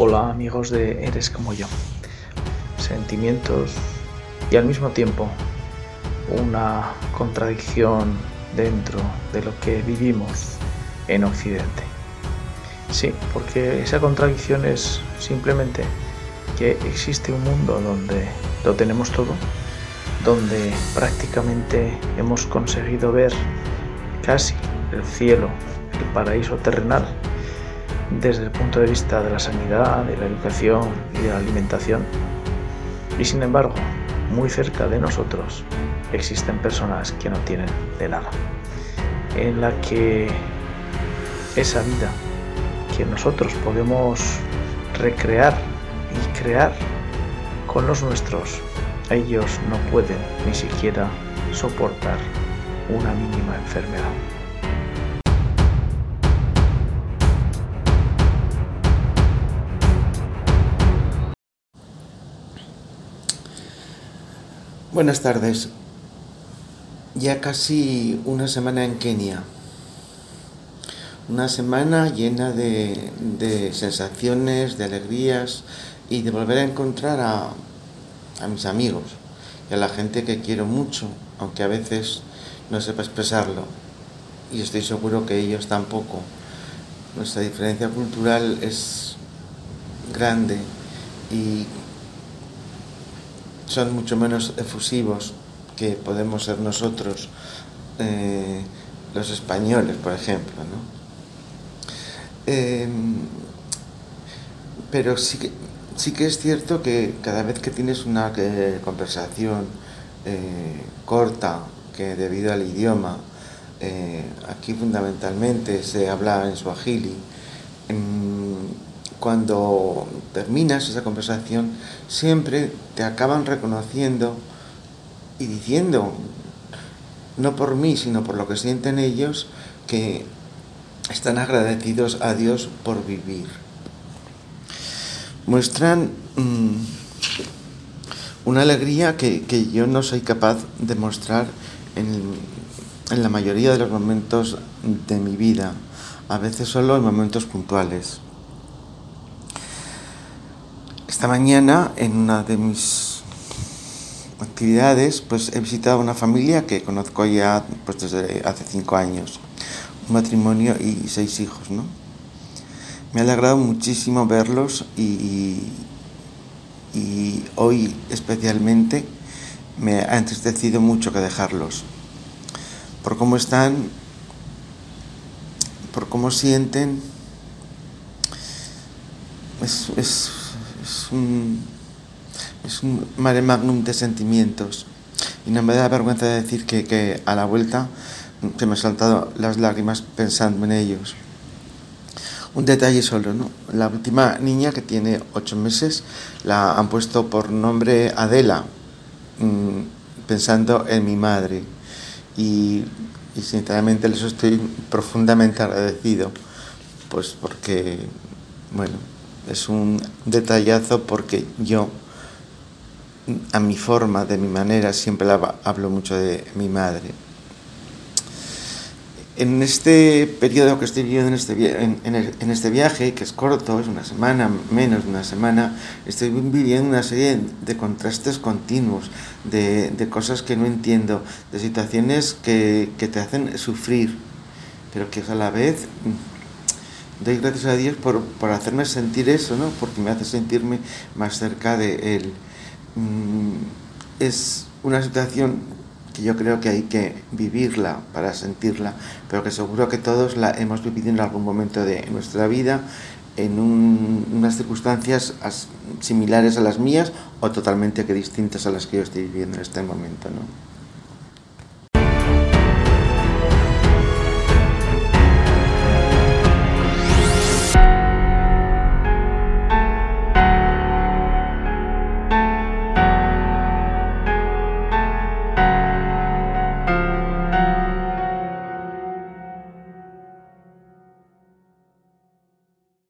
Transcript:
Hola amigos de Eres como yo. Sentimientos y al mismo tiempo una contradicción dentro de lo que vivimos en Occidente. Sí, porque esa contradicción es simplemente que existe un mundo donde lo tenemos todo, donde prácticamente hemos conseguido ver casi el cielo, el paraíso terrenal, desde el punto de vista de la sanidad, de la educación y de la alimentación. Y sin embargo, muy cerca de nosotros existen personas que no tienen de nada, en la que esa vida que nosotros podemos recrear y crear con los nuestros, ellos no pueden ni siquiera soportar una mínima enfermedad. Buenas tardes. Ya casi una semana en Kenia. Una semana llena de, sensaciones, de alegrías y de volver a encontrar a, a mis amigos y a la gente que quiero mucho, aunque a veces no sepa expresarlo. Y estoy seguro que ellos tampoco. Nuestra diferencia cultural es grande y son mucho menos efusivos que podemos ser nosotros, eh, los españoles, por ejemplo. ¿no? Em, pero sí que, sí que es cierto que cada vez que tienes una eh, conversación eh, corta, que debido al idioma, aquí fundamentalmente se habla en suajili, cuando terminas esa conversación, siempre te acaban reconociendo y diciendo, no por mí, sino por lo que sienten ellos, que están agradecidos a Dios por vivir. Muestran mm, una alegría que, yo no soy capaz de mostrar en la mayoría de los momentos de mi vida, a veces solo en momentos puntuales. Esta mañana, en una de mis actividades, pues he visitado una familia que conozco ya pues, desde hace cinco años, un matrimonio y seis hijos, ¿no? Me ha alegrado muchísimo verlos y, hoy especialmente me ha entristecido mucho que dejarlos, por cómo están, por cómo sienten, es, es es un, es un mare magnum de sentimientos. Y no me da vergüenza decir que, que a la vuelta se me han saltado las lágrimas pensando en ellos. Un detalle solo, ¿no? La última niña que tiene ocho meses la han puesto por nombre Adela, mm, pensando en mi madre. Y, y sinceramente les estoy profundamente agradecido, pues porque, bueno, es un detallazo porque yo, a mi forma, de mi manera, siempre hablo mucho de mi madre. En este periodo que estoy viviendo en este, en, este viaje, que es corto, es una semana, menos de una semana, estoy viviendo una serie de contrastes continuos, de, cosas que no entiendo, de situaciones que, que te hacen sufrir, pero que a la vez doy gracias a Dios por, hacerme sentir eso, ¿no? porque me hace sentirme más cerca de Él. Mm, es una situación que yo creo que hay que vivirla para sentirla, pero que seguro que todos la hemos vivido en algún momento de nuestra vida, en unas circunstancias similares a las mías o totalmente que distintas a las que yo estoy viviendo en este momento. ¿no?